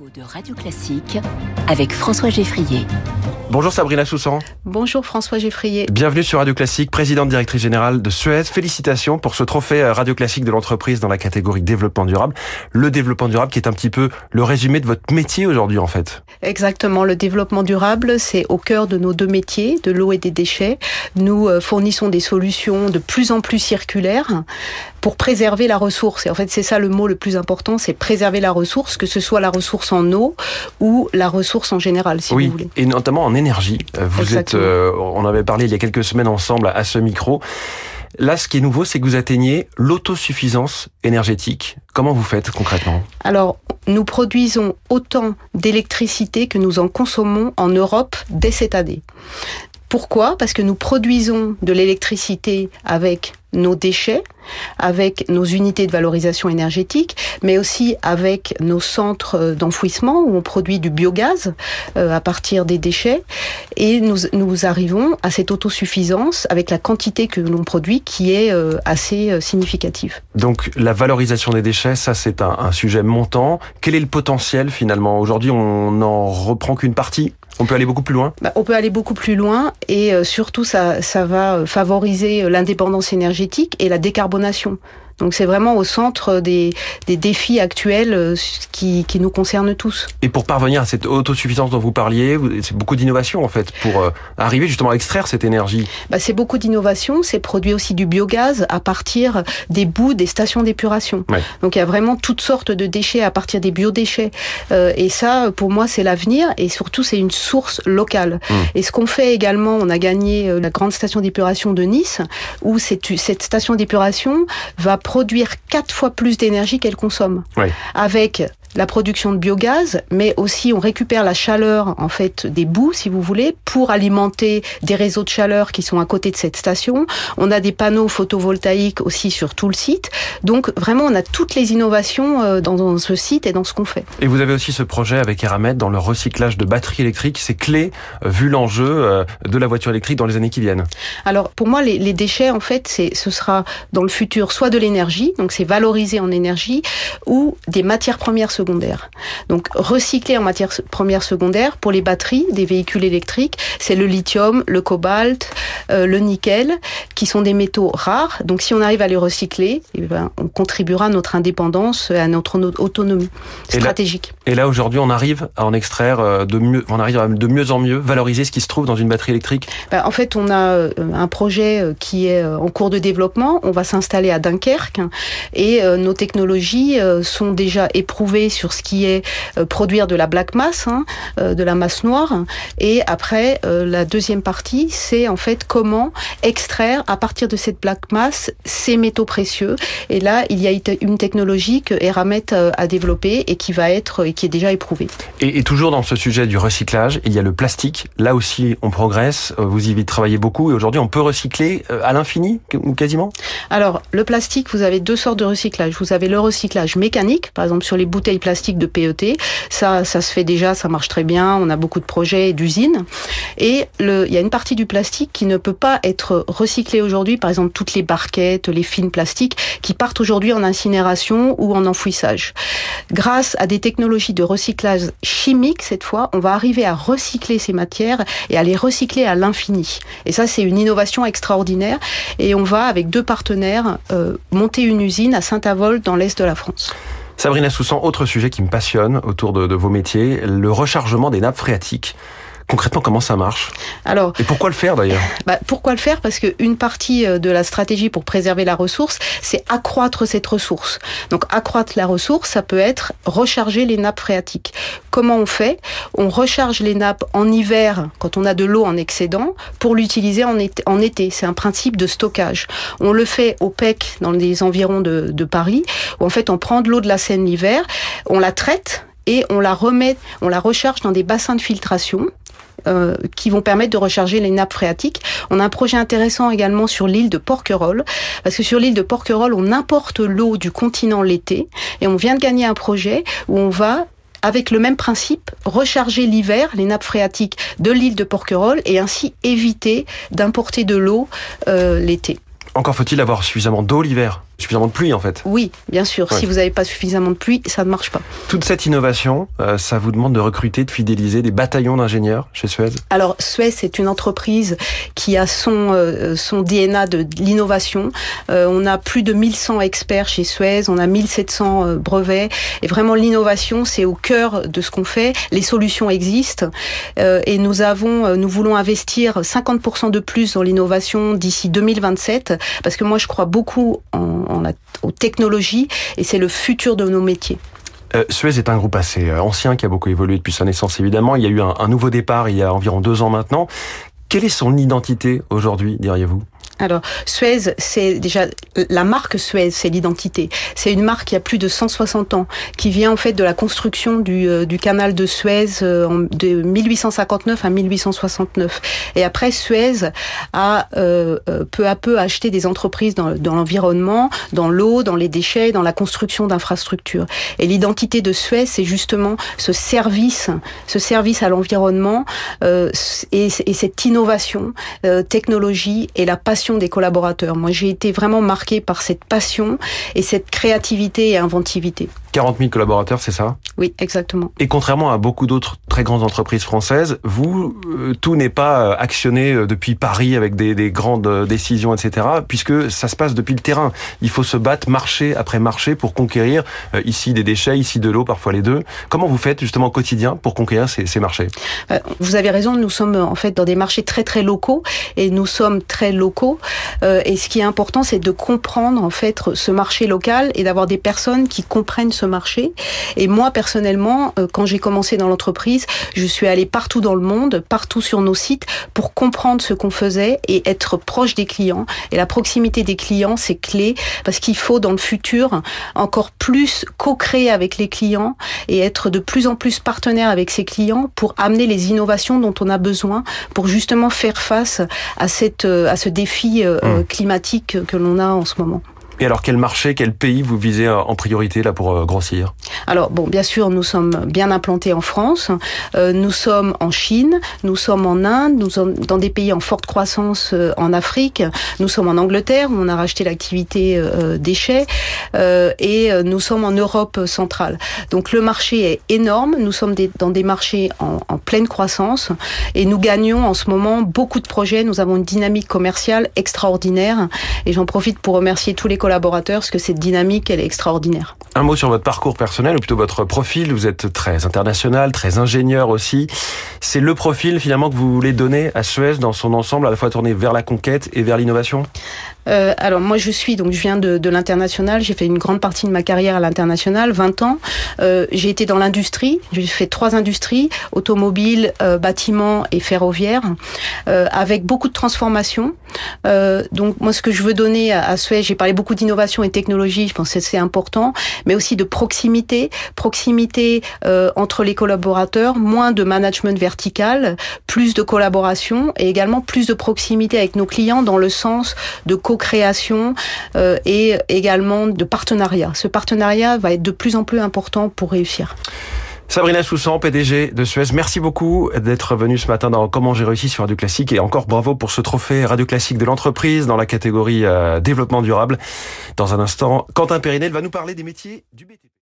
de Radio Classique avec François Geffrier. Bonjour Sabrina Soussan. Bonjour François Geffrier. Bienvenue sur Radio Classique, présidente directrice générale de Suez. Félicitations pour ce trophée euh, Radio Classique de l'entreprise dans la catégorie développement durable. Le développement durable qui est un petit peu le résumé de votre métier aujourd'hui en fait. Exactement, le développement durable, c'est au cœur de nos deux métiers, de l'eau et des déchets. Nous euh, fournissons des solutions de plus en plus circulaires pour préserver la ressource. Et en fait, c'est ça le mot le plus important, c'est préserver la ressource, que ce soit la ressource en eau ou la ressource en général, si oui, vous voulez. Et notamment en énergie. Euh, vous Exactement. êtes, euh, on avait parlé il y a quelques semaines ensemble à ce micro. Là, ce qui est nouveau, c'est que vous atteignez l'autosuffisance énergétique. Comment vous faites concrètement? Alors, nous produisons autant d'électricité que nous en consommons en Europe dès cette année. Pourquoi? Parce que nous produisons de l'électricité avec nos déchets, avec nos unités de valorisation énergétique, mais aussi avec nos centres d'enfouissement où on produit du biogaz euh, à partir des déchets. Et nous, arrivons à cette autosuffisance avec la quantité que l'on produit qui est euh, assez euh, significative. Donc la valorisation des déchets, ça c'est un sujet montant. Quel est le potentiel finalement? Aujourd'hui, on n'en reprend qu'une partie? On peut aller beaucoup plus loin? Bah, On peut aller beaucoup plus loin et euh, surtout ça, ça va favoriser l'indépendance énergétique et la décarbonation. Donc c'est vraiment au centre des, des défis actuels euh, qui, qui, nous concernent tous. Et pour parvenir à cette autosuffisance dont vous parliez, c'est beaucoup d'innovation en fait pour euh, arriver justement à extraire cette énergie. Bah, c'est beaucoup d'innovation, c'est produit aussi du biogaz à partir des bouts des stations d'épuration. Ouais. Donc il y a vraiment toutes sortes de déchets à partir des biodéchets. Euh, et ça, pour moi, c'est l'avenir et surtout c'est une source locale. Mmh. Et ce qu'on fait également, on a gagné euh, la grande station d'épuration de Nice, où cette, cette station d'épuration va produire quatre fois plus d'énergie qu'elle consomme. Avec la production de biogaz, mais aussi on récupère la chaleur en fait des boues, si vous voulez, pour alimenter des réseaux de chaleur qui sont à côté de cette station. On a des panneaux photovoltaïques aussi sur tout le site. Donc vraiment, on a toutes les innovations euh, dans, ce site et dans ce qu'on fait. Et vous avez aussi ce projet avec Eramet dans le recyclage de batteries électriques. C'est clé euh, vu l'enjeu euh, de la voiture électrique dans les années qui viennent. Alors pour moi, les, les déchets, en fait, c'est ce sera dans le futur soit de l'énergie, donc c'est valorisé en énergie, ou des matières premières secondaires. Donc recycler en matières premières secondaires pour les batteries des véhicules électriques, c'est le lithium, le cobalt, euh, le nickel, qui sont des métaux rares. Donc si on arrive à les recycler, eh ben, on contribuera à notre indépendance, à notre autonomie stratégique. Et là, aujourd'hui, on arrive à en extraire euh, de mieux, on arrive à de mieux en mieux valoriser ce qui se trouve dans une batterie électrique? Ben, en fait, on a euh, un projet qui est en cours de développement. On va s'installer à Dunkerque et nos technologies sont déjà éprouvées sur ce qui est euh, produire de la black mass, hein, de la masse noire. Et après, la deuxième partie, c'est en fait comment extraire à partir de cette black mass ces métaux précieux. Et là, il y a une technologie que Eramet a développée et qui va être et qui est déjà éprouvée. Et, et, toujours dans ce sujet du recyclage, il y a le plastique. Là aussi, on progresse. Vous y travaillez beaucoup et aujourd'hui, on peut recycler à l'infini ou quasiment? Alors, le plastique, vous avez deux sortes de recyclage. Vous avez le recyclage mécanique, par exemple sur les bouteilles plastiques de PET. Ça, ça se fait déjà, ça marche très bien. On a beaucoup de projets d'usines. Et il y a une partie du plastique qui ne peut pas être recyclée aujourd'hui. Par exemple, toutes les barquettes, les fines plastiques qui partent aujourd'hui en incinération ou en enfouissage. Grâce à des technologies de recyclage chimique, cette fois, on va arriver à recycler ces matières et à les recycler à l'infini. Et ça, c'est une innovation extraordinaire. Et on va, avec deux partenaires, euh, monter une usine à Saint-Avold dans l'est de la France. Sabrina Soussan, autre sujet qui me passionne autour de, de vos métiers, le rechargement des nappes phréatiques. Concrètement, comment ça marche Alors, Et pourquoi le faire d'ailleurs bah, Pourquoi le faire? Parce qu'une partie de la stratégie pour préserver la ressource, c'est accroître cette ressource. Donc accroître la ressource, ça peut être recharger les nappes phréatiques. Comment on fait? On recharge les nappes en hiver, quand on a de l'eau en excédent, pour l'utiliser en été. En été. C'est un principe de stockage. On le fait au PEC, dans les environs de, de Paris, où en fait on prend de l'eau de la Seine l'hiver, on la traite et on la remet, on la recharge dans des bassins de filtration euh, qui vont permettre de recharger les nappes phréatiques. On a un projet intéressant également sur l'île de Porquerolles, parce que sur l'île de Porquerolles, on importe l'eau du continent l'été, et on vient de gagner un projet où on va avec le même principe, recharger l'hiver les nappes phréatiques de l'île de Porquerolles et ainsi éviter d'importer de l'eau euh, l'été. Encore faut-il avoir suffisamment d'eau l'hiver suffisamment de pluie en fait. Oui, bien sûr. Si vous n'avez pas suffisamment de pluie, ça ne marche pas. Toute cette innovation, euh, ça vous demande de recruter, de fidéliser des bataillons d'ingénieurs chez Suez? Alors Suez, c'est une entreprise qui a son, euh, son DNA de l'innovation. Euh, on a plus de 1100 experts chez Suez, on a 1700 brevets. Et vraiment, l'innovation, c'est au cœur de ce qu'on fait. Les solutions existent. et nous avons, nous voulons investir 50% de plus dans l'innovation d'ici 2027, parce que moi, je crois beaucoup aux technologies et c'est le futur de nos métiers. Euh, Suez est un groupe assez euh, ancien qui a beaucoup évolué depuis sa naissance évidemment. Il y a eu un nouveau départ il y a environ deux ans maintenant. Quelle est son identité aujourd'hui, diriez-vous? Alors, Suez, c'est déjà la marque Suez, c'est l'identité. C'est une marque qui a plus de 160 ans, qui vient en fait de la construction du, euh, canal de Suez euh, de 1859 à 1869. Et après, Suez a euh, euh, peu à peu acheté des entreprises dans, l'environnement, dans l'eau, dans les déchets, dans la construction d'infrastructures. Et l'identité de Suez, c'est justement ce service, ce service à l'environnement euh, et, et, cette innovation, technologie et la passion des collaborateurs. Moi, j'ai été vraiment marquée par cette passion et cette créativité et inventivité. 40 000 collaborateurs, c'est ça? Oui, exactement. Et contrairement à beaucoup d'autres très grandes entreprises françaises, vous, euh, tout n'est pas euh, actionné euh, depuis Paris avec des, des, grandes décisions, etc., puisque ça se passe depuis le terrain. Il faut se battre marché après marché pour conquérir ici des déchets, ici de l'eau, parfois les deux. Comment vous faites justement au quotidien pour conquérir ces, marchés? Vous avez raison, nous sommes en fait dans des marchés très très locaux et nous sommes très locaux. et ce qui est important, c'est de comprendre en fait ce marché local et d'avoir des personnes qui comprennent ce marché. Et moi, personnellement, quand j'ai commencé dans l'entreprise, je suis allée partout dans le monde, partout sur nos sites, pour comprendre ce qu'on faisait et être proche des clients. Et la proximité des clients, c'est clé, parce qu'il faut, dans le futur, encore plus co-créer avec les clients et être de plus en plus partenaire avec ses clients pour amener les innovations dont on a besoin pour justement faire face à, cette, euh, à ce défi euh, mmh. climatique que l'on a en ce moment. Et alors, quel marché, quel pays vous visez euh, en priorité là pour euh, grossir? Alors, bon, bien sûr, nous sommes bien implantés en France, euh, nous sommes en Chine, nous sommes en Inde, nous sommes dans des pays en forte croissance en Afrique, nous sommes en Angleterre où on a racheté l'activité déchets. Et nous sommes en Europe centrale. Donc, le marché est énorme, nous sommes dans des marchés en, en pleine croissance. Et nous gagnons en ce moment beaucoup de projets. Nous avons une dynamique commerciale extraordinaire. Et j'en profite pour remercier tous les collaborateurs parce que cette dynamique, elle est extraordinaire. Un mot sur votre parcours personnel, ou plutôt votre profil. Vous êtes très international, très ingénieur aussi. C'est le profil finalement que vous voulez donner à Suez dans son ensemble, à la fois tourné vers la conquête et vers l'innovation? Euh, alors moi je suis donc je viens de, de l'international, j'ai fait une grande partie de ma carrière à l'international, 20 ans. Euh, j'ai été dans l'industrie, j'ai fait trois industries, automobile, euh, bâtiment et ferroviaire, euh, avec beaucoup de transformations. Euh, donc moi ce que je veux donner à, à Suez, j'ai parlé beaucoup d'innovation et technologie, je pense que c'est important, mais aussi de proximité, proximité euh, entre les collaborateurs, moins de management vertical, plus de collaboration et également plus de proximité avec nos clients dans le sens de co-création euh, et également de partenariat. Ce partenariat va être de plus en plus important pour réussir. Sabrina Soussan, PDG de Suez, merci beaucoup d'être venue ce matin dans Comment j'ai réussi sur Radio Classique et encore bravo pour ce trophée Radio Classique de l'entreprise dans la catégorie euh, développement durable. Dans un instant, Quentin Périnel va nous parler des métiers du BTP.